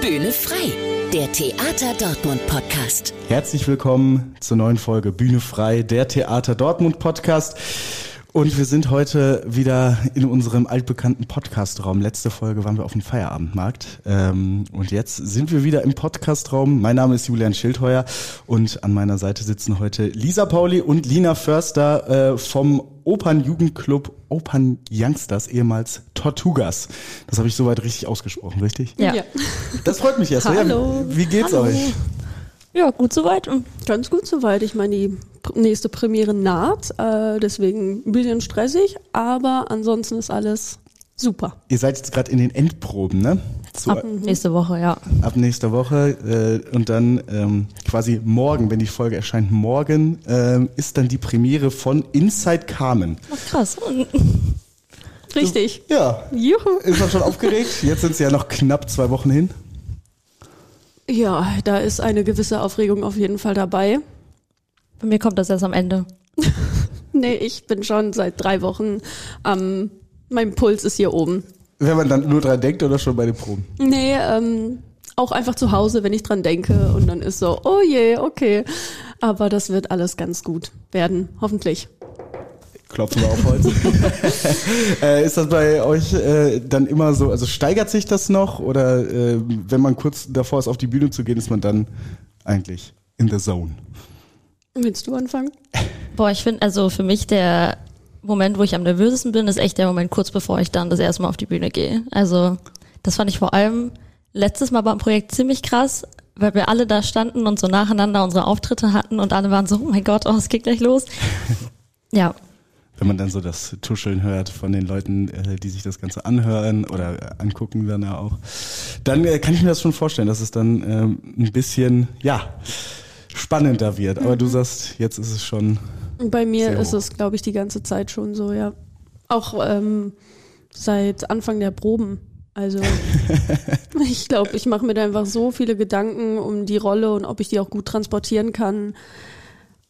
Bühne frei, der Theater Dortmund Podcast. Herzlich willkommen zur neuen Folge Bühne frei, der Theater Dortmund Podcast. Und wir sind heute wieder in unserem altbekannten Podcastraum. Letzte Folge waren wir auf dem Feierabendmarkt. Ähm, und jetzt sind wir wieder im Podcastraum. Mein Name ist Julian Schildheuer und an meiner Seite sitzen heute Lisa Pauli und Lina Förster äh, vom Opernjugendclub Opern Youngsters, ehemals Tortugas. Das habe ich soweit richtig ausgesprochen, richtig? Ja. Ja. Das freut mich erst. Hallo. Ja, wie geht's Hallo. euch? Ja, gut soweit. Und Ganz gut soweit. Ich meine, die nächste Premiere naht, äh, deswegen ein bisschen stressig, aber ansonsten ist alles super. Ihr seid jetzt gerade in den Endproben, ne? Zu, ab nächste Woche, ja. ab nächster Woche äh, und dann ähm, quasi morgen, wenn die Folge erscheint, morgen ähm, ist dann die Premiere von Inside Carmen. Ach, krass. Richtig. Ja, Juhu. ist man schon aufgeregt? Jetzt sind es ja noch knapp zwei Wochen hin. Ja, da ist eine gewisse Aufregung auf jeden Fall dabei. Bei mir kommt das erst am Ende. Nee, ich bin schon seit drei Wochen am, mein Puls ist hier oben. Wenn man dann nur dran denkt oder schon bei den Proben? Nee, ähm, auch einfach zu Hause, wenn ich dran denke und dann ist so, oh je, okay. Aber das wird alles ganz gut werden, hoffentlich. Klopfen wir auf Holz. äh, ist das bei euch äh, dann immer so, also steigert sich das noch oder äh, wenn man kurz davor ist, auf die Bühne zu gehen, ist man dann eigentlich in the zone? Willst du anfangen? Boah, ich finde, also für mich der Moment, wo ich am nervösesten bin, ist echt der Moment kurz bevor ich dann das erste Mal auf die Bühne gehe. Also das fand ich vor allem letztes Mal beim Projekt ziemlich krass, weil wir alle da standen und so nacheinander unsere Auftritte hatten und alle waren so, oh mein Gott, oh, es geht gleich los. Ja, wenn man dann so das Tuscheln hört von den Leuten, äh, die sich das Ganze anhören oder äh, angucken dann ja auch, dann äh, kann ich mir das schon vorstellen, dass es dann ähm, ein bisschen, ja, spannender wird. Aber du sagst, jetzt ist es schon, Bei mir ist hoch. es, glaube ich, die ganze Zeit schon so, ja. Auch ähm, seit Anfang der Proben. Also ich glaube, ich mache mir da einfach so viele Gedanken um die Rolle und ob ich die auch gut transportieren kann.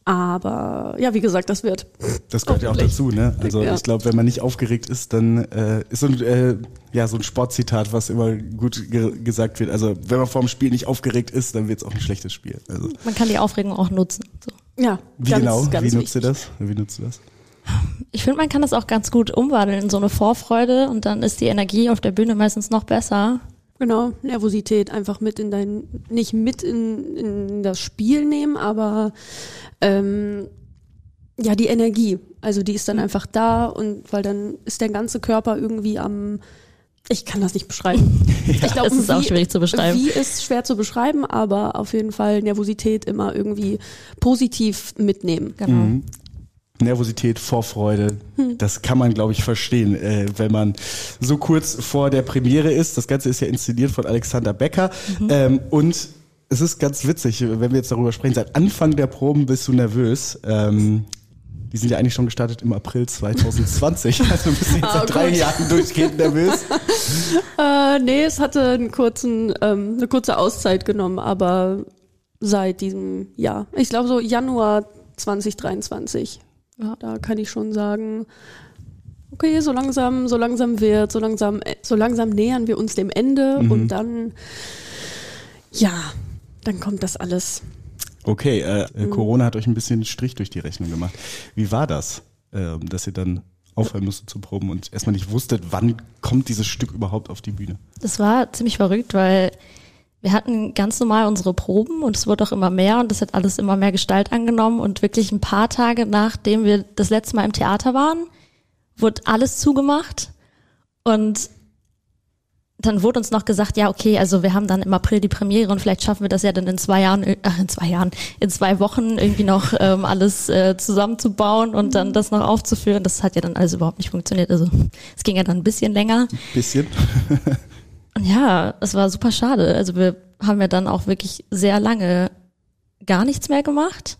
Aber ja, wie gesagt, das wird. das gehört ja auch dazu, ne? Also Ja. ich glaube, wenn man nicht aufgeregt ist, dann äh, ist so ein, äh, ja, so ein Sportzitat, was immer gut ge gesagt wird. Also wenn man vor dem Spiel nicht aufgeregt ist, dann wird es auch ein schlechtes Spiel. Also man kann die Aufregung auch nutzen. So. Ja, wie ganz, genau? ganz wie nutzt ihr das? Wie nutzt du das? Ich finde, man kann das auch ganz gut umwandeln in so eine Vorfreude und dann ist die Energie auf der Bühne meistens noch besser. Genau, Nervosität einfach mit in dein, nicht mit in, in das Spiel nehmen, aber ähm, ja, die Energie. Also die ist dann einfach da und weil dann ist der ganze Körper irgendwie am, ich kann das nicht beschreiben. ich Es ist auch schwierig zu beschreiben. Wie ist schwer zu beschreiben, aber auf jeden Fall Nervosität immer irgendwie positiv mitnehmen. Genau. Mhm. Nervosität, Vorfreude, das kann man, glaube ich, verstehen, äh, wenn man so kurz vor der Premiere ist. Das Ganze ist ja inszeniert von Alexander Becker ähm, und es ist ganz witzig, wenn wir jetzt darüber sprechen. Seit Anfang der Proben bist du nervös. Ähm, die sind ja eigentlich schon gestartet im April 2020. Also bist du jetzt Ah, seit drei gut. Jahren durchgehend nervös. Äh, nee, es hatte einen kurzen, ähm, eine kurze Auszeit genommen, aber seit diesem Jahr. Ich glaube so Januar 2023. Ja. Da kann ich schon sagen, okay, so langsam, so langsam wird, so langsam, äh, so langsam nähern wir uns dem Ende Mhm. und dann, ja, dann kommt das alles. Okay, äh, äh, Mhm. Corona hat euch ein bisschen Strich durch die Rechnung gemacht. Wie war das, ähm, dass ihr dann aufhören musstet zu proben und erstmal nicht wusstet, wann kommt dieses Stück überhaupt auf die Bühne? Das war ziemlich verrückt, weil wir hatten ganz normal unsere Proben und es wurde auch immer mehr und das hat alles immer mehr Gestalt angenommen und wirklich ein paar Tage nachdem wir das letzte Mal im Theater waren, wurde alles zugemacht und dann wurde uns noch gesagt, ja, okay, also wir haben dann im April die Premiere und vielleicht schaffen wir das ja dann in zwei Jahren, ach, in zwei Jahren, in zwei Wochen irgendwie noch ähm, alles äh, zusammenzubauen und dann das noch aufzuführen. Das hat ja dann alles überhaupt nicht funktioniert. Also es ging ja dann ein bisschen länger. Bisschen. Und ja, es war super schade. Also wir haben ja dann auch wirklich sehr lange gar nichts mehr gemacht.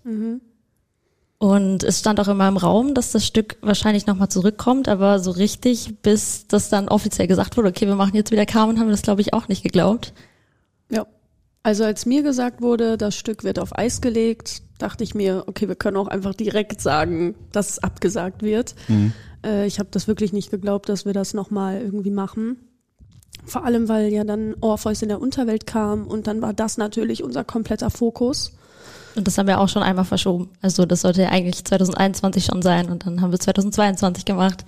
Und es stand auch immer im Raum, dass das Stück wahrscheinlich nochmal zurückkommt, aber so richtig, bis das dann offiziell gesagt wurde, okay, wir machen jetzt wieder Carmen, haben wir das, glaube ich, auch nicht geglaubt. Ja. Also als mir gesagt wurde, das Stück wird auf Eis gelegt, dachte ich mir, okay, wir können auch einfach direkt sagen, dass es abgesagt wird. Äh, ich habe das wirklich nicht geglaubt, dass wir das nochmal irgendwie machen. Vor allem, weil ja dann Orpheus in der Unterwelt kam und dann war das natürlich unser kompletter Fokus. Und das haben wir auch schon einmal verschoben. Also das sollte ja eigentlich 2021 schon sein und dann haben wir 2022 gemacht.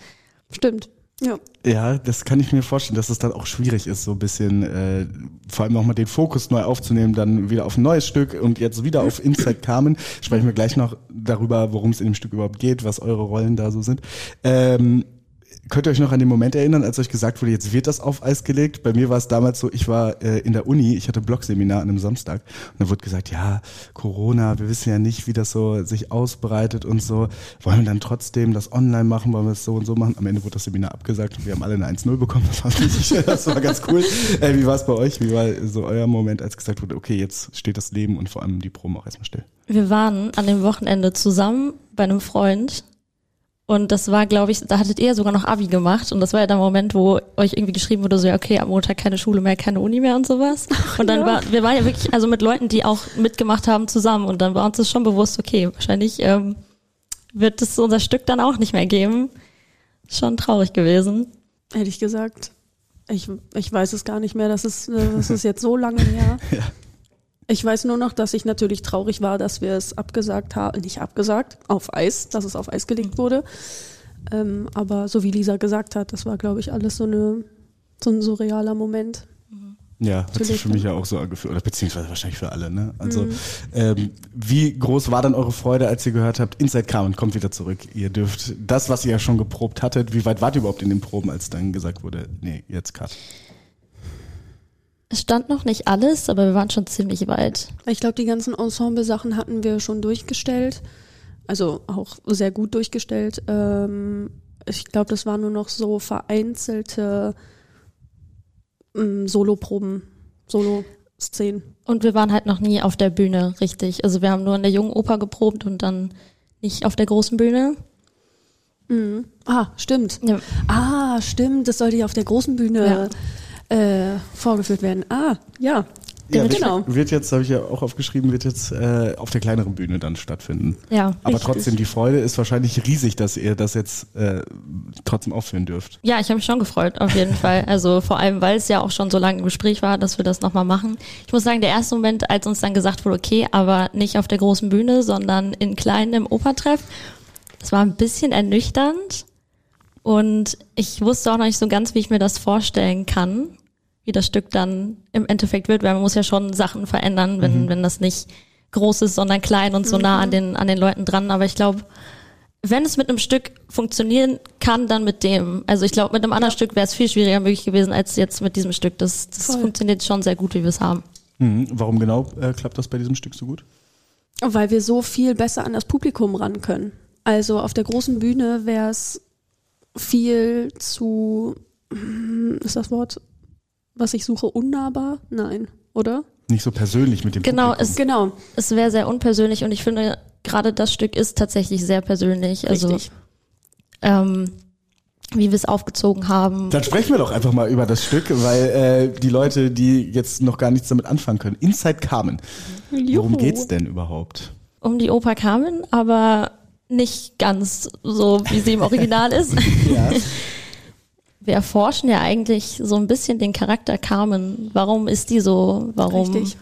Stimmt. Ja. Ja, das kann ich mir vorstellen, dass es dann auch schwierig ist, so ein bisschen, äh, vor allem auch mal den Fokus neu aufzunehmen, dann wieder auf ein neues Stück und jetzt wieder auf Inside Carmen. Sprechen wir gleich noch darüber, worum es in dem Stück überhaupt geht, was eure Rollen da so sind. Ähm, Könnt ihr euch noch an den Moment erinnern, als euch gesagt wurde, jetzt wird das auf Eis gelegt? Bei mir war es damals so, ich war äh, in der Uni, ich hatte Blogseminar an einem Samstag und dann wurde gesagt, ja, Corona, wir wissen ja nicht, wie das so sich ausbreitet und so. Wollen wir dann trotzdem das online machen, wollen wir es so und so machen? Am Ende wurde das Seminar abgesagt und wir haben alle eine 1-0 bekommen. Das war, das war ganz cool. Äh, wie war es bei euch? Wie war so euer Moment, als gesagt wurde, okay, jetzt steht das Leben und vor allem die Proben auch erstmal still? Wir waren an dem Wochenende zusammen bei einem Freund und das war, glaube ich, da hattet ihr sogar noch Abi gemacht. Und das war ja der Moment, wo euch irgendwie geschrieben wurde, so, ja, okay, am Montag keine Schule mehr, keine Uni mehr und sowas. Und dann ja. war, wir waren ja wirklich, also mit Leuten, die auch mitgemacht haben, zusammen. Und dann war uns das schon bewusst, okay, wahrscheinlich ähm, wird es unser Stück dann auch nicht mehr geben. Schon traurig gewesen. Hätte ich gesagt. Ich, ich weiß es gar nicht mehr. Das ist, äh, das ist jetzt so lange her. Ja. Ich weiß nur noch, dass ich natürlich traurig war, dass wir es abgesagt haben, nicht abgesagt, auf Eis, dass es auf Eis gelegt wurde. Ähm, aber so wie Lisa gesagt hat, das war, glaube ich, alles so, eine, so ein surrealer Moment. Ja, hat sich für mich ja. auch so angefühlt, oder beziehungsweise wahrscheinlich für alle, ne? Also, ähm, wie groß war dann eure Freude, als ihr gehört habt, Inside Carmen kommt wieder zurück. Ihr dürft das, was ihr ja schon geprobt hattet, wie weit wart ihr überhaupt in den Proben, als dann gesagt wurde, nee, jetzt cut? Es stand noch nicht alles, aber wir waren schon ziemlich weit. Ich glaube, die ganzen Ensemble-Sachen hatten wir schon durchgestellt. Also auch sehr gut durchgestellt. Ähm, ich glaube, das waren nur noch so vereinzelte ähm, Soloproben, Solo-Szenen. Und wir waren halt noch nie auf der Bühne, richtig. Also wir haben nur in der jungen Oper geprobt und dann nicht auf der großen Bühne. Mhm. Ah, stimmt. Ja. Ah, stimmt. Das sollte ja auf der großen Bühne äh, vorgeführt werden. Ah, ja. Ja, wird, genau. wird jetzt, habe ich ja auch aufgeschrieben, wird jetzt äh, auf der kleineren Bühne dann stattfinden. Ja, Aber richtig. trotzdem, die Freude ist wahrscheinlich riesig, dass ihr das jetzt äh, trotzdem aufführen dürft. Ja, ich habe mich schon gefreut, auf jeden Fall. Also vor allem, weil es ja auch schon so lange im Gespräch war, dass wir das nochmal machen. Ich muss sagen, der erste Moment, als uns dann gesagt wurde, okay, aber nicht auf der großen Bühne, sondern in kleinen im Opertreff, das war ein bisschen ernüchternd. Und ich wusste auch noch nicht so ganz, wie ich mir das vorstellen kann, wie das Stück dann im Endeffekt wird, weil man muss ja schon Sachen verändern, wenn, wenn das nicht groß ist, sondern klein und so nah an den, an den Leuten dran. Aber ich glaube, wenn es mit einem Stück funktionieren kann, dann mit dem. Also ich glaube, mit einem anderen Stück wäre es viel schwieriger möglich gewesen als jetzt mit diesem Stück. Das, das Voll. funktioniert schon sehr gut, wie wir es haben. Mhm. Warum genau äh, klappt das bei diesem Stück so gut? Weil wir so viel besser an das Publikum ran können. Also auf der großen Bühne wäre es viel zu, hm, ist das Wort, was ich suche, unnahbar? Nein, oder? Nicht so persönlich mit dem Genau, Publikum. es, Genau, es wäre sehr unpersönlich und ich finde, gerade das Stück ist tatsächlich sehr persönlich. Also richtig. ähm, wie wir es aufgezogen haben. Dann sprechen wir doch einfach mal über das Stück, weil äh, die Leute, die jetzt noch gar nichts damit anfangen können. Inside Carmen. Worum Juhu. geht's denn überhaupt? um die Oper Carmen, aber nicht ganz so, wie sie im Original ist. Ja. Wir erforschen ja eigentlich so ein bisschen den Charakter Carmen. Warum ist die so? Warum, Richtig.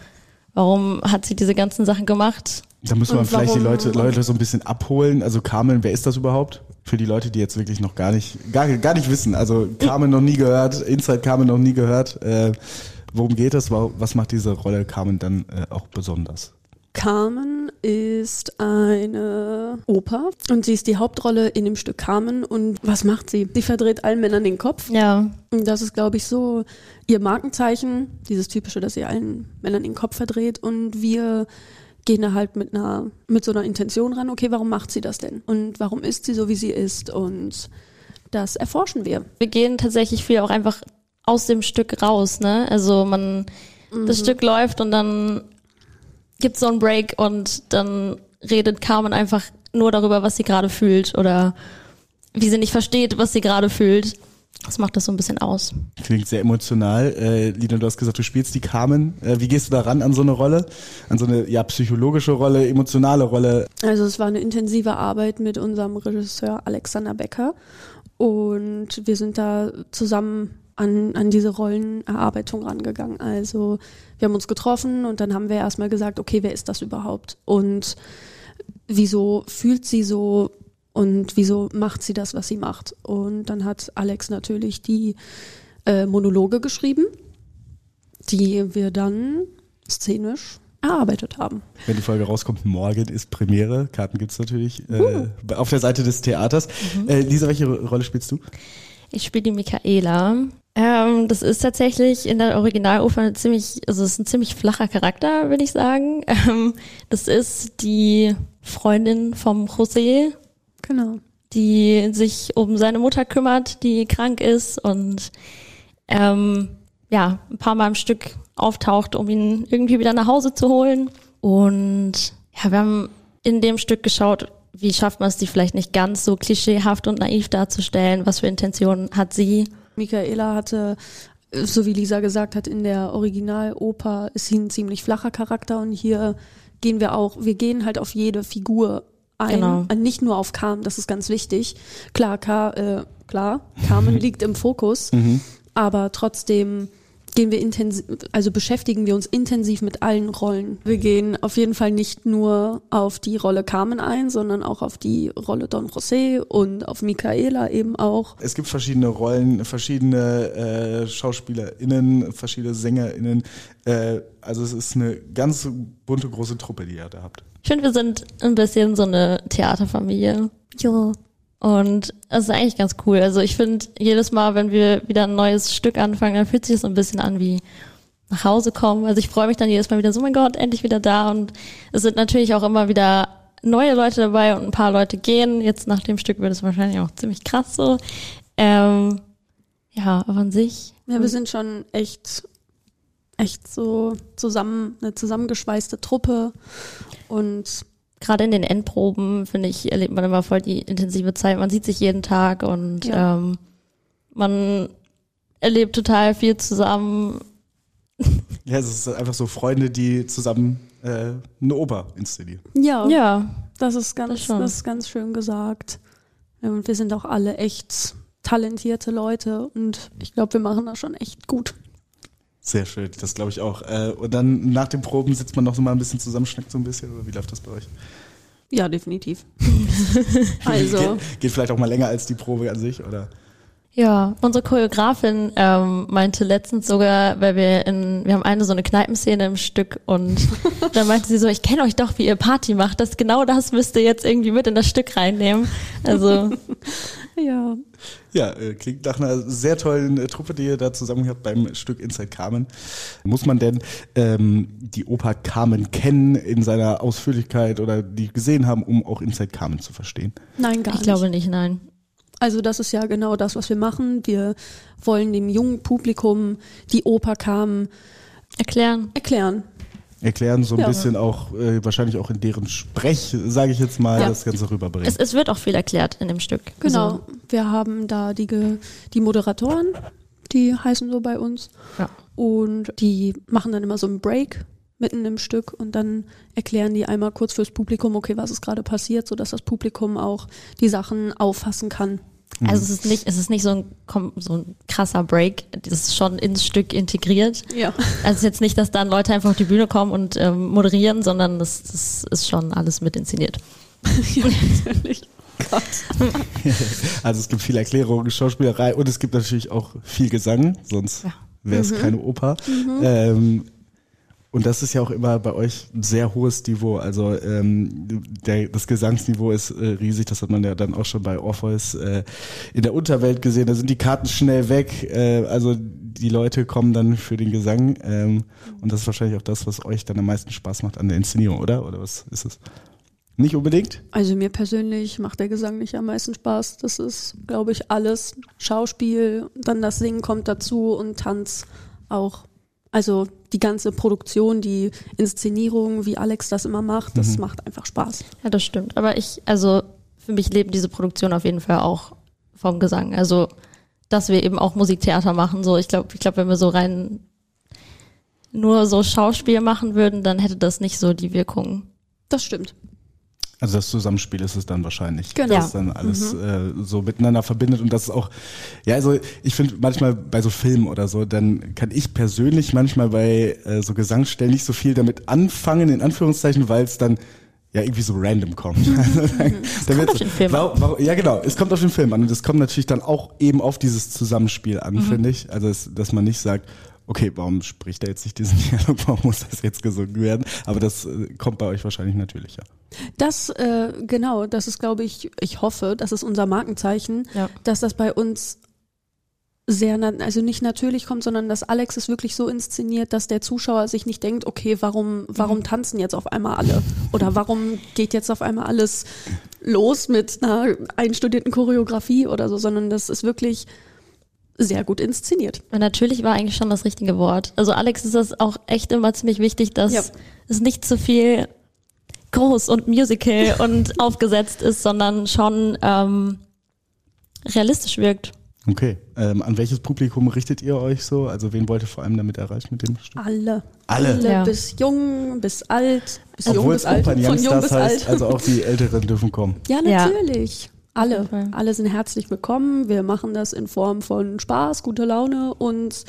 warum hat sie diese ganzen Sachen gemacht? Da muss man vielleicht die Leute, Leute so ein bisschen abholen. Also Carmen, wer ist das überhaupt? Für die Leute, die jetzt wirklich noch gar nicht, gar, gar nicht wissen. Also Carmen noch nie gehört, Inside Carmen noch nie gehört. Äh, worum geht es? Wa- Was macht diese Rolle Carmen dann äh, auch besonders? Carmen ist eine Oper und sie ist die Hauptrolle in dem Stück Carmen und was macht sie? Sie verdreht allen Männern den Kopf Ja, und das ist, glaube ich, so ihr Markenzeichen, dieses typische, dass sie allen Männern den Kopf verdreht und wir gehen da halt mit einer, mit so einer Intention ran, okay, warum macht sie das denn? Und warum ist sie so, wie sie ist? Und das erforschen wir. wir gehen tatsächlich viel auch einfach aus dem Stück raus, ne? Also man, das Stück läuft und dann gibt's so einen Break und dann redet Carmen einfach nur darüber, was sie gerade fühlt oder wie sie nicht versteht, was sie gerade fühlt. Das macht das so ein bisschen aus. Klingt sehr emotional. Äh, Lina, du hast gesagt, du spielst die Carmen. Äh, wie gehst du da ran an so eine Rolle? An so eine ja, psychologische Rolle, emotionale Rolle? Also es war eine intensive Arbeit mit unserem Regisseur Alexander Becker und wir sind da zusammen an, an diese Rollenerarbeitung rangegangen. Also wir haben uns getroffen und dann haben wir erstmal gesagt, okay, wer ist das überhaupt? Und wieso fühlt sie so und wieso macht sie das, was sie macht? Und dann hat Alex natürlich die äh, Monologe geschrieben, die wir dann szenisch erarbeitet haben. Wenn die Folge rauskommt, morgen ist Premiere. Karten gibt's natürlich äh, auf der Seite des Theaters. Äh, Lisa, welche Rolle spielst du? Ich spiele die Michaela. Ähm, das ist tatsächlich in der Originaloper ein ziemlich, also es ist ein ziemlich flacher Charakter, würde ich sagen. Ähm, das ist die Freundin vom José, Genau. die sich um seine Mutter kümmert, die krank ist und ähm, ja, ein paar Mal am Stück auftaucht, um ihn irgendwie wieder nach Hause zu holen. Und ja, wir haben in dem Stück geschaut, wie schafft man es, die vielleicht nicht ganz so klischeehaft und naiv darzustellen, was für Intentionen hat sie. Michaela hatte, äh, so wie Lisa gesagt hat, in der Originaloper ist sie ein ziemlich flacher Charakter und hier gehen wir auch, wir gehen halt auf jede Figur ein, Genau. äh, nicht nur auf Carmen, das ist ganz wichtig. Klar, Ka, äh, klar, Carmen liegt im Fokus, aber trotzdem gehen wir intensiv, also beschäftigen wir uns intensiv mit allen Rollen. Wir gehen auf jeden Fall nicht nur auf die Rolle Carmen ein, sondern auch auf die Rolle Don José und auf Michaela eben auch. Es gibt verschiedene Rollen, verschiedene äh, SchauspielerInnen, verschiedene SängerInnen. Äh, also es ist eine ganz bunte, große Truppe, die ihr da habt. Ich finde, wir sind ein bisschen so eine Theaterfamilie. Ja. Und das ist eigentlich ganz cool. Also ich finde, jedes Mal, wenn wir wieder ein neues Stück anfangen, dann fühlt sich das so ein bisschen an wie nach Hause kommen. Also ich freue mich dann jedes Mal wieder so, mein Gott, endlich wieder da. Und es sind natürlich auch immer wieder neue Leute dabei und ein paar Leute gehen. Jetzt nach dem Stück wird es wahrscheinlich auch ziemlich krass so. Ähm, ja, aber an sich. Ja, wir sind schon echt, echt so zusammen, eine zusammengeschweißte Truppe und gerade in den Endproben, finde ich, erlebt man immer voll die intensive Zeit. Man sieht sich jeden Tag und Ja. ähm, man erlebt total viel zusammen. Ja, es ist einfach so Freunde, die zusammen äh, eine Oper inszenieren. ja, Ja, das ist ganz, Das das, schon. ist ganz schön gesagt. Und wir sind auch alle echt talentierte Leute und ich glaube, wir machen das schon echt gut. Sehr schön, das glaube ich auch. Äh, und dann nach den Proben sitzt man noch so mal ein bisschen zusammen, schnackt so ein bisschen, oder wie läuft das bei euch? Ja, definitiv. also, Geht, geht vielleicht auch mal länger als die Probe an sich, oder? Ja, unsere Choreografin ähm, meinte letztens sogar, weil wir in, wir haben eine so eine Kneipenszene im Stück und dann meinte sie so, ich kenne euch doch, wie ihr Party macht. Das genau das müsst ihr jetzt irgendwie mit in das Stück reinnehmen. Also ja. Ja, äh, klingt nach einer sehr tollen äh, Truppe, die ihr da zusammen habt beim Stück Inside Carmen. Muss man denn ähm, die Oper Carmen kennen in seiner Ausführlichkeit oder die gesehen haben, um auch Inside Carmen zu verstehen? Nein, gar ich nicht. glaube nicht, nein. Also das ist ja genau das, was wir machen. Wir wollen dem jungen Publikum die Oper Carmen Erklären. erklären. Erklären so ein Ja. bisschen auch, äh, wahrscheinlich auch in deren Sprech, sage ich jetzt mal, Ja. das Ganze rüberbringen. Es, es wird auch viel erklärt in dem Stück. Genau. Also, Wir haben da die, Ge- die Moderatoren, die heißen so bei uns. ja. Und die machen dann immer so einen Break mitten im Stück und dann erklären die einmal kurz fürs Publikum, okay, was ist gerade passiert, sodass das Publikum auch die Sachen auffassen kann. Also es ist nicht, es ist nicht so ein, so ein krasser Break. Das ist schon ins Stück integriert. Ja. Also es ist jetzt nicht, dass dann Leute einfach auf die Bühne kommen und ähm, moderieren, sondern das, das ist schon alles mit inszeniert. ja, natürlich. Gott. Also es gibt viel Erklärung, Schauspielerei und es gibt natürlich auch viel Gesang, sonst wäre es keine Oper. Ähm, und das ist ja auch immer bei euch ein sehr hohes Niveau. Also ähm, der, das Gesangsniveau ist äh, riesig. Das hat man ja dann auch schon bei Orpheus äh, in der Unterwelt gesehen. Da sind die Karten schnell weg. Äh, also die Leute kommen dann für den Gesang. Ähm, und das ist wahrscheinlich auch das, was euch dann am meisten Spaß macht an der Inszenierung, oder? Oder was ist es? Nicht unbedingt? Also mir persönlich macht der Gesang nicht am meisten Spaß. Das ist, glaube ich, alles. Schauspiel, dann das Singen kommt dazu und Tanz auch. Also die ganze Produktion, die Inszenierung, wie Alex das immer macht, das macht einfach Spaß. Ja, das stimmt. Aber ich, also für mich leben diese Produktion auf jeden Fall auch vom Gesang. Also, dass wir eben auch Musiktheater machen. So, ich glaube, ich glaube, wenn wir so rein nur so Schauspiel machen würden, dann hätte das nicht so die Wirkung. Das stimmt. Also das Zusammenspiel ist es dann wahrscheinlich, Genau. das dann alles äh, so miteinander verbindet und das ist auch, ja also ich finde manchmal bei so Filmen oder so, dann kann ich persönlich manchmal bei äh, so Gesangsstellen nicht so viel damit anfangen, in Anführungszeichen, weil es dann ja irgendwie so random kommt. Also, dann, dann wird's- auf den Film an. warum, warum, ja genau, es kommt auf den Film an und es kommt natürlich dann auch eben auf dieses Zusammenspiel an, finde ich. Also es, dass man nicht sagt, okay, warum spricht er jetzt nicht diesen Dialog, warum muss das jetzt gesungen werden? Aber das äh, kommt bei euch wahrscheinlich natürlicher. Das, äh, genau, das ist, glaube ich, ich hoffe, das ist unser Markenzeichen, Ja. dass das bei uns sehr, also nicht natürlich kommt, sondern dass Alex es wirklich so inszeniert, dass der Zuschauer sich nicht denkt, okay, warum, warum tanzen jetzt auf einmal alle? Oder warum geht jetzt auf einmal alles los mit einer einstudierten Choreografie oder so, sondern das ist wirklich sehr gut inszeniert. Und natürlich war eigentlich schon das richtige Wort. Also Alex ist das auch echt immer ziemlich wichtig, dass Ja. es nicht zu viel groß und Musical und aufgesetzt ist, sondern schon ähm, realistisch wirkt. Okay. Ähm, an welches Publikum richtet ihr euch so? Also wen wollt ihr vor allem damit erreichen mit dem Stück? Alle. Alle. Ja. Bis jung, bis alt, bis jung Obwohl bis es alt, von jung bis heißt, alt. also auch die Älteren dürfen kommen. Ja, Ja. natürlich. Auf Alle. Alle sind herzlich willkommen. Wir machen das in Form von Spaß, guter Laune und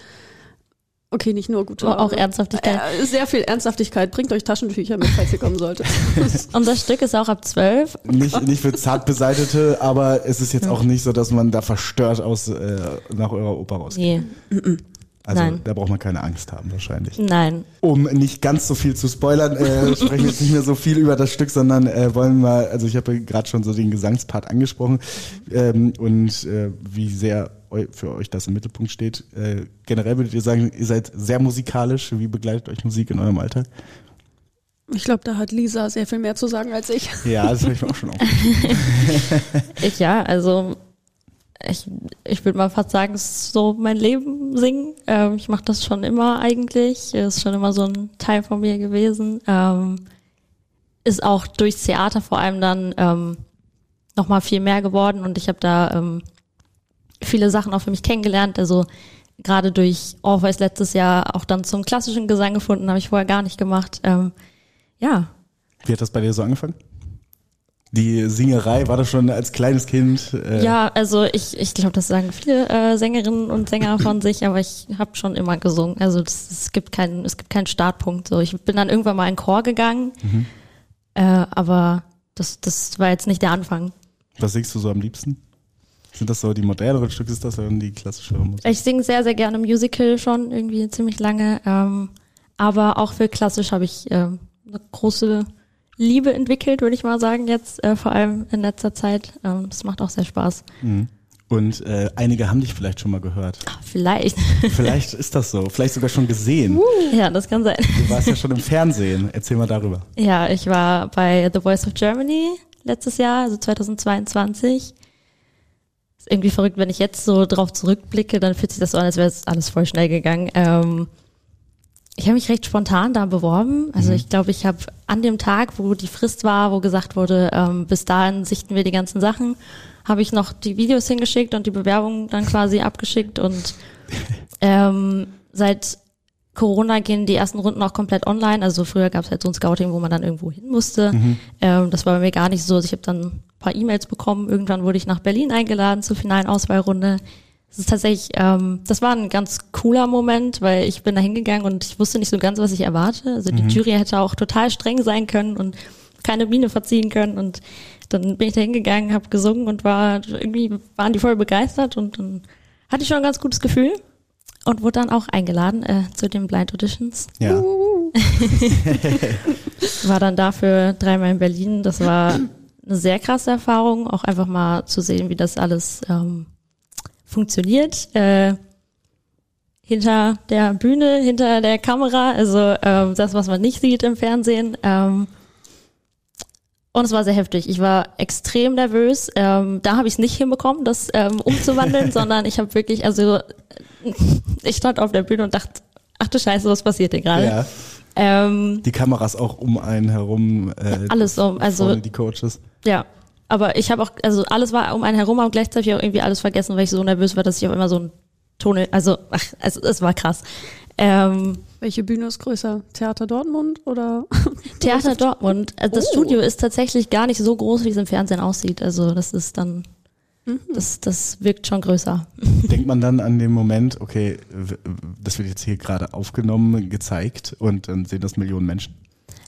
okay, nicht nur gute Aber Laune. auch Ernsthaftigkeit. Äh, sehr viel Ernsthaftigkeit. Bringt euch Taschentücher mit, falls ihr kommen solltet. Unser Stück ist auch ab zwölf. Nicht, nicht für zart beseitete, aber es ist jetzt auch nicht so, dass man da verstört aus äh, nach eurer Oper rausgeht. Nee, Also nein. da braucht man keine Angst haben wahrscheinlich. nein. Um nicht ganz so viel zu spoilern, äh, sprechen wir jetzt nicht mehr so viel über das Stück, sondern äh, wollen mal, also ich habe gerade schon so den Gesangspart angesprochen ähm, und äh, wie sehr eu für euch das im Mittelpunkt steht. Äh, generell würdet ihr sagen, ihr seid sehr musikalisch. Wie begleitet euch Musik in eurem Alltag? Ich glaube, da hat Lisa sehr viel mehr zu sagen als ich. Ja, das habe ich mir auch schon auf. Ich ja, also ich, ich würde mal fast sagen, es ist so mein Leben singen. Ähm, ich mache das schon immer eigentlich. Ist schon immer so ein Teil von mir gewesen. Ähm, ist auch durchs Theater vor allem dann ähm, nochmal viel mehr geworden und ich habe da ähm, viele Sachen auch für mich kennengelernt. Also gerade durch Orpheus letztes Jahr auch dann zum klassischen Gesang gefunden, habe ich vorher gar nicht gemacht. Ähm, ja, Wie hat das bei dir so angefangen? Die Singerei, war das schon als kleines Kind? Äh, Ja, also ich, ich glaube, das sagen viele äh, Sängerinnen und Sänger von sich, aber ich habe schon immer gesungen. Also das, es gibt keinen, es gibt keinen Startpunkt. So, ich bin dann irgendwann mal in Chor gegangen, äh, aber das, das war jetzt nicht der Anfang. Was singst du so am liebsten? Sind das so die moderneren Stücke, ist das oder die klassische Musik? Ich singe sehr, sehr gerne Musical schon irgendwie ziemlich lange, ähm, aber auch für klassisch habe ich ähm, eine große Liebe entwickelt, würde ich mal sagen jetzt, äh, vor allem in letzter Zeit. Ähm, das macht auch sehr Spaß. Mhm. Und äh, einige haben dich vielleicht schon mal gehört. Ach, vielleicht. Vielleicht ist das so, vielleicht sogar schon gesehen. ja, das kann sein. Du warst ja schon im Fernsehen. Erzähl mal darüber. Ja, ich war bei The Voice of Germany letztes Jahr, also 2022. Ist irgendwie verrückt, wenn ich jetzt so drauf zurückblicke, dann fühlt sich das so an, als wäre es alles voll schnell gegangen. Ähm, ich habe mich recht spontan da beworben. Also ich glaube, ich habe an dem Tag, wo die Frist war, wo gesagt wurde, ähm, bis dahin sichten wir die ganzen Sachen, habe ich noch die Videos hingeschickt und die Bewerbung dann quasi abgeschickt und ähm, seit Corona gehen die ersten Runden auch komplett online. Also früher gab es halt so ein Scouting, wo man dann irgendwo hin musste. Ähm, das war bei mir gar nicht so. Also ich habe dann ein paar E-Mails bekommen. Irgendwann wurde ich nach Berlin eingeladen zur finalen Auswahlrunde. Das ist tatsächlich, ähm, das war ein ganz cooler Moment, weil ich bin da hingegangen und ich wusste nicht so ganz, was ich erwarte. Also die Jury hätte auch total streng sein können und keine Miene verziehen können. Und dann bin ich da hingegangen, habe gesungen und war irgendwie waren die voll begeistert und dann hatte ich schon ein ganz gutes Gefühl und wurde dann auch eingeladen äh, zu den Blind Auditions. Ja. War dann dafür dreimal in Berlin. Das war eine sehr krasse Erfahrung, auch einfach mal zu sehen, wie das alles ähm, funktioniert. Äh, hinter der Bühne, hinter der Kamera, also ähm, das, was man nicht sieht im Fernsehen. Ähm, und es war sehr heftig. Ich war extrem nervös. Ähm, da habe ich es nicht hinbekommen, das ähm, umzuwandeln, sondern ich habe wirklich, also ich stand auf der Bühne und dachte, ach du Scheiße, was passiert hier gerade? ja. Ähm, Die Kameras auch um einen herum. Äh, alles um, also die Coaches. ja. Aber ich habe auch, also alles war um einen herum, aber gleichzeitig auch irgendwie alles vergessen, weil ich so nervös war, dass ich auch immer so ein Ton, also ach, also es war krass. Ähm, Welche Bühne ist größer? Theater Dortmund oder? Theater Dortmund. Also Das Oh. Studio ist tatsächlich gar nicht so groß, wie es im Fernsehen aussieht. Also das ist dann, das, das wirkt schon größer. Denkt man dann an den Moment, okay, das wird jetzt hier gerade aufgenommen, gezeigt und dann sehen das Millionen Menschen?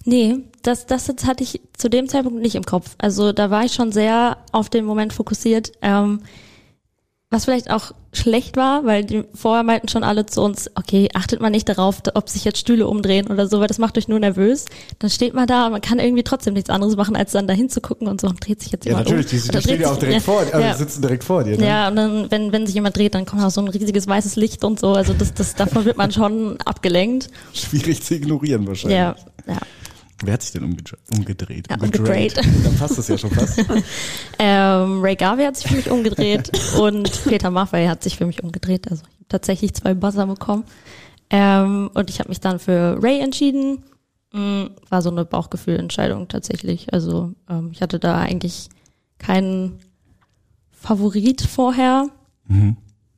Nee, das, das jetzt hatte ich zu dem Zeitpunkt nicht im Kopf. Also da war ich schon sehr auf den Moment fokussiert. Ähm, was vielleicht auch schlecht war, weil die vorher meinten schon alle zu uns, okay, achtet mal nicht darauf, ob sich jetzt Stühle umdrehen oder so, weil das macht euch nur nervös. Dann steht man da und man kann irgendwie trotzdem nichts anderes machen, als dann dahin zu gucken und so, dreht sich jetzt Ja, jemand natürlich, die, um. die Oder stehen ja auch direkt vor, also ja. sitzen direkt vor dir. Ne? Ja, und dann, wenn, wenn sich jemand dreht, dann kommt auch so ein riesiges weißes Licht und so. Also das, das, davon wird man schon abgelenkt. Schwierig zu ignorieren wahrscheinlich. Ja, ja. Wer hat sich denn umgedreht? umgedreht? Ja, umgedreht. Dann passt das ja schon fast. Ähm, Ray Garvey hat sich für mich umgedreht und Peter Maffay hat sich für mich umgedreht. Also ich habe tatsächlich zwei Buzzer bekommen. Ähm, und ich habe mich dann für Ray entschieden. Mm, War so eine Bauchgefühlentscheidung tatsächlich. Also ähm, ich hatte da eigentlich keinen Favorit vorher.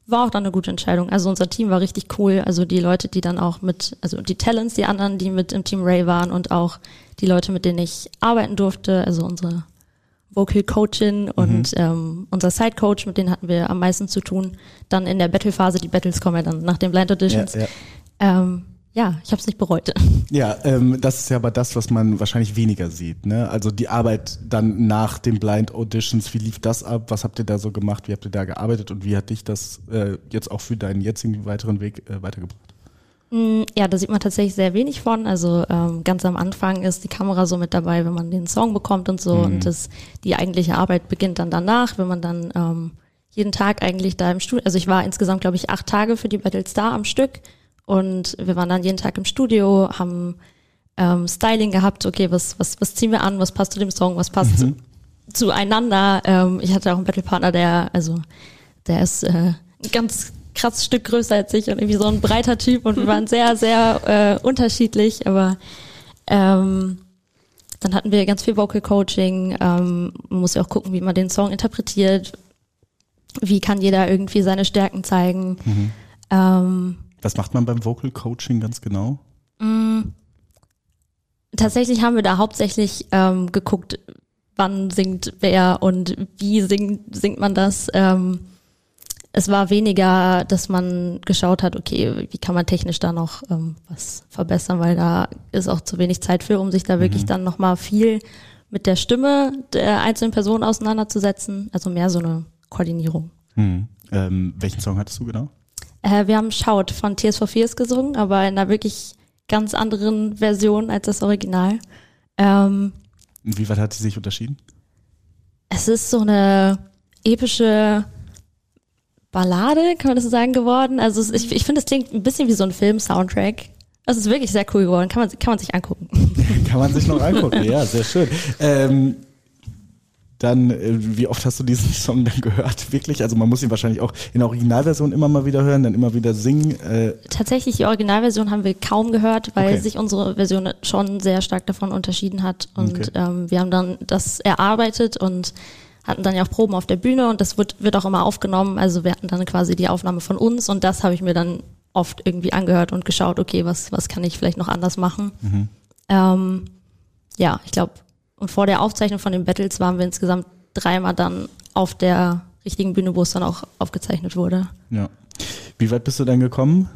War auch dann eine gute Entscheidung. Also unser Team war richtig cool. Also die Leute, die dann auch mit, also die Talents, die anderen, die mit im Team Ray waren und auch die Leute, mit denen ich arbeiten durfte, also unsere Vocal Coachin und ähm, unser Side Coach, mit denen hatten wir am meisten zu tun. Dann in der Battle-Phase, die Battles kommen ja dann nach den Blind ja, Auditions. ja. Ähm, ja, ich habe es nicht bereut. ja ähm, das ist ja aber das, was man wahrscheinlich weniger sieht. Ne? Also die Arbeit dann nach den Blind Auditions, wie lief das ab? Was habt ihr da so gemacht? Wie habt ihr da gearbeitet? Und wie hat dich das äh, jetzt auch für deinen jetzigen weiteren Weg äh, weitergebracht? Mm, Ja, da sieht man tatsächlich sehr wenig von. Also ähm, ganz am Anfang ist die Kamera so mit dabei, wenn man den Song bekommt und so. Und das, die eigentliche Arbeit beginnt dann danach, wenn man dann ähm, jeden Tag eigentlich da im Studio, also ich war insgesamt, glaube ich, acht Tage für die Battle Star am Stück. Und wir waren dann jeden Tag im Studio, haben ähm, Styling gehabt, okay, was, was, was ziehen wir an, was passt zu dem Song, was passt zu, zueinander. Ähm, ich hatte auch einen Battlepartner, der, also der ist äh, ein ganz krass Stück größer als ich und irgendwie so ein breiter Typ. Und wir waren sehr, sehr äh, unterschiedlich, aber ähm, dann hatten wir ganz viel Vocal Coaching, ähm, man muss ja auch gucken, wie man den Song interpretiert, wie kann jeder irgendwie seine Stärken zeigen. Ähm, Was macht man beim Vocal Coaching ganz genau? tatsächlich haben wir da hauptsächlich ähm, geguckt, wann singt wer und wie singt, singt man das. Ähm, es war weniger, dass man geschaut hat, okay, wie kann man technisch da noch ähm, was verbessern, weil da ist auch zu wenig Zeit für, um sich da wirklich dann nochmal viel mit der Stimme der einzelnen Person auseinanderzusetzen. Also mehr so eine Koordinierung. Hm. Ähm, welchen Song hattest du genau? Äh, wir haben Shout von Tears for Fears gesungen, aber in einer wirklich ganz anderen Version als das Original. Ähm, Wie weit hat sie sich unterschieden? es ist so eine epische Ballade, kann man das so sagen, geworden. Also es, ich, ich finde, es klingt ein bisschen wie so ein Film-Soundtrack. Es ist wirklich sehr cool geworden, kann man, kann man sich angucken. Kann man sich noch angucken, ja, sehr schön. Ähm, dann, äh, wie oft hast du diesen Song dann gehört? Wirklich? Also man muss ihn wahrscheinlich auch in der Originalversion immer mal wieder hören, dann immer wieder singen. Äh, Tatsächlich, die Originalversion haben wir kaum gehört, weil Okay. sich unsere Version schon sehr stark davon unterschieden hat. Und Okay. ähm, wir haben dann das erarbeitet und hatten dann ja auch Proben auf der Bühne und das wird, wird auch immer aufgenommen. Also wir hatten dann quasi die Aufnahme von uns und das habe ich mir dann oft irgendwie angehört und geschaut, okay, was, was kann ich vielleicht noch anders machen. Ähm, ja, ich glaube, und vor der Aufzeichnung von den Battles waren wir insgesamt dreimal dann auf der richtigen Bühne, wo es dann auch aufgezeichnet wurde. ja. Wie weit bist du dann gekommen?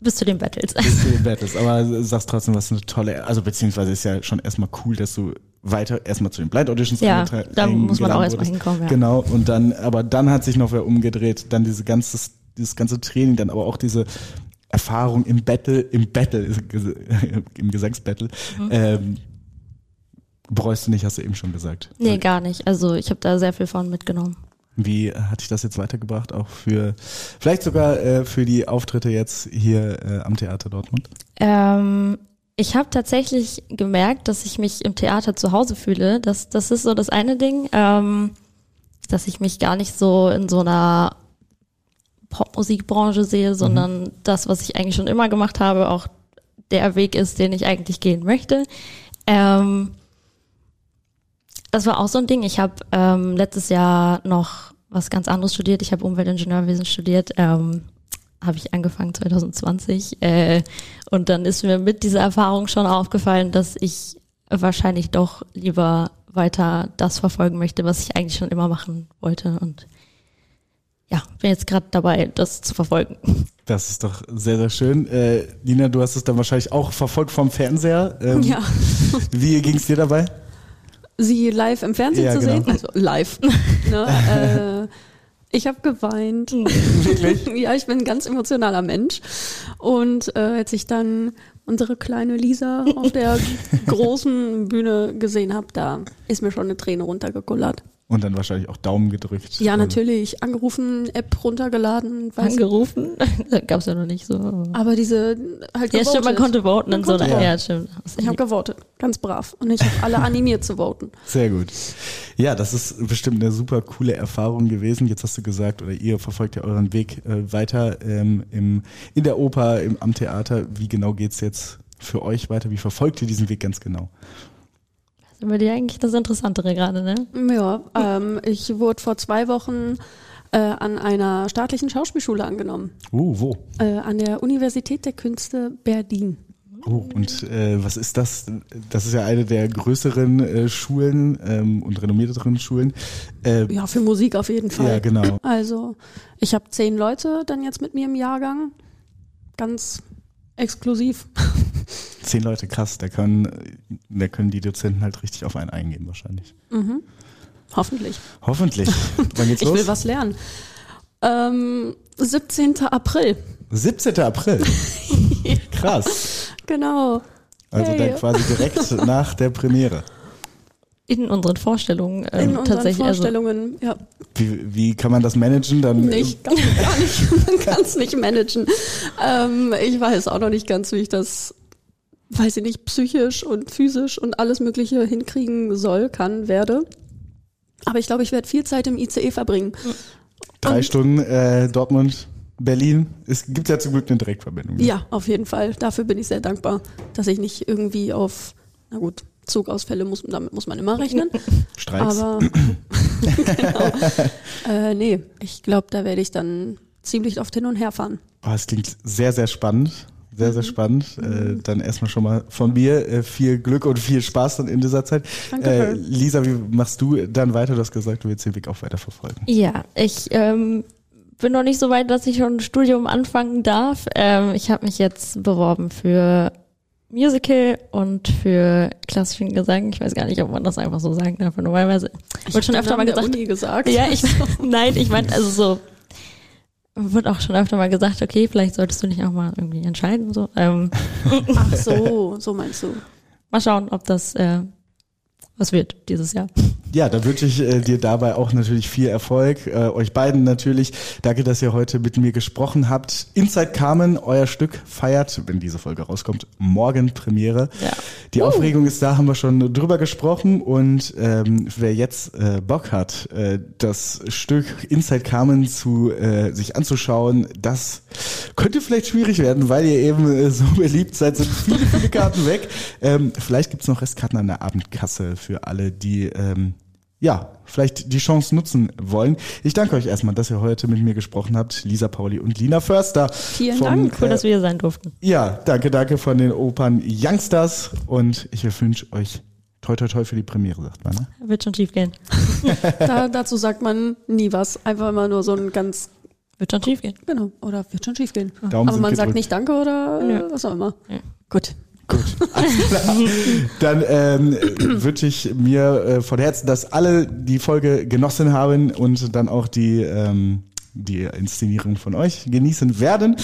Bis zu den Battles. Bis zu den Battles. Aber sagst trotzdem, was eine tolle, also beziehungsweise ist ja schon erstmal cool, dass du weiter erstmal zu den Blind Auditions Ja, da muss man auch erstmal hinkommen, ja. Genau, und dann, aber dann hat sich noch wer umgedreht, dann diese ganze, dieses ganze Training, dann aber auch diese Erfahrung im Battle, im Battle, im Gesangsbattle, Mhm. ähm, bereust du nicht, hast du eben schon gesagt. Nee, gar nicht. Also ich habe da sehr viel von mitgenommen. Wie hat dich das jetzt weitergebracht, auch für, vielleicht sogar äh, für die Auftritte jetzt hier äh, am Theater Dortmund? Ähm, ich habe tatsächlich gemerkt, dass ich mich im Theater zu Hause fühle. Das, das ist so das eine Ding, ähm, dass ich mich gar nicht so in so einer Popmusikbranche sehe, sondern das, was ich eigentlich schon immer gemacht habe, auch der Weg ist, den ich eigentlich gehen möchte. Ähm, das war auch so ein Ding. Ich habe ähm, letztes Jahr noch was ganz anderes studiert. Ich habe Umweltingenieurwesen studiert. Ähm, habe ich angefangen 2020. Äh, und dann ist mir mit dieser Erfahrung schon aufgefallen, dass ich wahrscheinlich doch lieber weiter das verfolgen möchte, was ich eigentlich schon immer machen wollte. Und ja, bin jetzt gerade dabei, das zu verfolgen. Das ist doch sehr, sehr schön. Äh, Nina, du hast es dann wahrscheinlich auch verfolgt vom Fernseher. Ähm, Ja. Wie ging es dir dabei? Sie live im Fernsehen Ja, zu genau. sehen, also live. ne, äh, ich habe geweint. Wirklich? ja, ich bin ein ganz emotionaler Mensch. Und äh, als ich dann unsere kleine Lisa auf der großen Bühne gesehen habe, da ist mir schon eine Träne runtergekullert. Und dann wahrscheinlich auch Daumen gedrückt. Ja, natürlich. Angerufen, App runtergeladen. Weiß Angerufen, gab's ja noch nicht so. aber diese halt Ja, stimmt, man gewotet. konnte voten in so konnte einer. voten. Ja, stimmt. Ich habe gewotet, ganz brav. Und ich habe alle animiert zu voten. Sehr gut. Ja, das ist bestimmt eine super coole Erfahrung gewesen. Jetzt hast du gesagt, oder ihr verfolgt ja euren Weg äh, weiter ähm, im, in der Oper, im, am Theater. Wie genau geht's jetzt für euch weiter? Wie verfolgt ihr diesen Weg ganz genau? Über die eigentlich das Interessantere gerade, ne? Ja, ähm, ich wurde vor zwei Wochen äh, an einer staatlichen Schauspielschule angenommen. Uh, wo? Äh, an der Universität der Künste Berlin. Oh, und äh, was ist das? Das ist ja eine der größeren äh, Schulen ähm, und renommierteren Schulen. Äh, Ja, für Musik auf jeden Fall. ja, genau. Also, ich habe zehn Leute dann jetzt mit mir im Jahrgang. Ganz exklusiv. Zehn Leute, krass. Da können, da können die Dozenten halt richtig auf einen eingehen wahrscheinlich. Mhm. Hoffentlich. Hoffentlich. Wann geht's Ich los? will was lernen. Ähm, 17. April. 17. April. Krass. Genau. Also Hey. dann quasi direkt nach der Premiere. In unseren Vorstellungen ähm, In unseren tatsächlich. Vorstellungen, ja. Wie, wie kann man das managen? Dann Nicht, gar nicht. Man kann es nicht managen. Ähm, ich weiß auch noch nicht ganz, wie ich das, weiß ich nicht, psychisch und physisch und alles Mögliche hinkriegen soll, kann, werde. Aber ich glaube, ich werde viel Zeit im ICE verbringen. drei und- Stunden äh, Dortmund, Berlin. Es gibt ja zum Glück eine Direktverbindung. ne? Ja, auf jeden Fall. Dafür bin ich sehr dankbar, dass ich nicht irgendwie auf, na gut, Zugausfälle muss, damit muss man immer rechnen. Streiks. Aber genau. Äh, nee, ich glaube, da werde ich dann ziemlich oft hin und her fahren. Oh, es klingt sehr, sehr spannend. Sehr, Mhm. sehr spannend. Äh, dann erstmal schon mal von mir äh, viel Glück und viel Spaß dann in dieser Zeit. Danke. Äh, Lisa, wie machst du dann weiter? Du hast gesagt, du willst den Weg auch weiter verfolgen. Ja, ich ähm, bin noch nicht so weit, dass ich schon ein Studium anfangen darf. Ähm, ich habe mich jetzt beworben für Musical und für klassischen Gesang. Ich weiß gar nicht, ob man das einfach so sagen darf. Normalerweise wird schon öfter mal gesagt. Uni gesagt. Ja, ich nein, ich meine also so wird auch schon öfter mal gesagt, okay, vielleicht solltest du nicht auch mal irgendwie entscheiden so. Ähm, Ach so, so meinst du. mal schauen, ob das äh, was wird dieses Jahr. Ja, da wünsche ich äh, dir dabei auch natürlich viel Erfolg. Äh, euch beiden natürlich. Danke, dass ihr heute mit mir gesprochen habt. Inside Carmen, euer Stück feiert, wenn diese Folge rauskommt, morgen Premiere. Ja. Die Aufregung ist da, haben wir schon drüber gesprochen. Und ähm, wer jetzt äh, Bock hat, äh, das Stück Inside Carmen zu äh, sich anzuschauen, das könnte vielleicht schwierig werden, weil ihr eben äh, so beliebt seid, sind viele, viele Karten weg. Ähm, vielleicht gibt's noch Restkarten an der Abendkasse für alle, die ähm, ja, vielleicht die Chance nutzen wollen. Ich danke euch erstmal, dass ihr heute mit mir gesprochen habt, Lisa Pauli und Lina Förster. Vielen von, Dank. Cool, äh, dass wir hier sein durften. ja, danke, danke von den Opern Youngsters und ich wünsche euch toi toi toi für die Premiere, sagt man. Ne? Wird schon schief gehen. Da, dazu sagt man nie was. Einfach immer nur so ein ganz, Wird schon schief gehen. genau, oder wird schon schief gehen. Daumen Aber man sagt gedrückt. nicht Danke oder äh, was auch immer. Ja. Gut. Gut, alles klar. Dann ähm, wünsche ich mir äh, von Herzen, dass alle die Folge genossen haben und dann auch die ähm, die Inszenierung von euch genießen werden.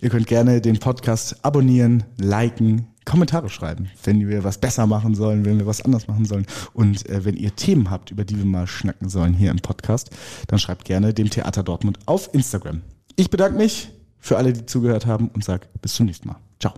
Ihr könnt gerne den Podcast abonnieren, liken, Kommentare schreiben, wenn wir was besser machen sollen, wenn wir was anders machen sollen. Und äh, wenn ihr Themen habt, über die wir mal schnacken sollen hier im Podcast, dann schreibt gerne dem Theater Dortmund auf Instagram. Ich bedanke mich für alle, die zugehört haben und sage bis zum nächsten Mal. Ciao.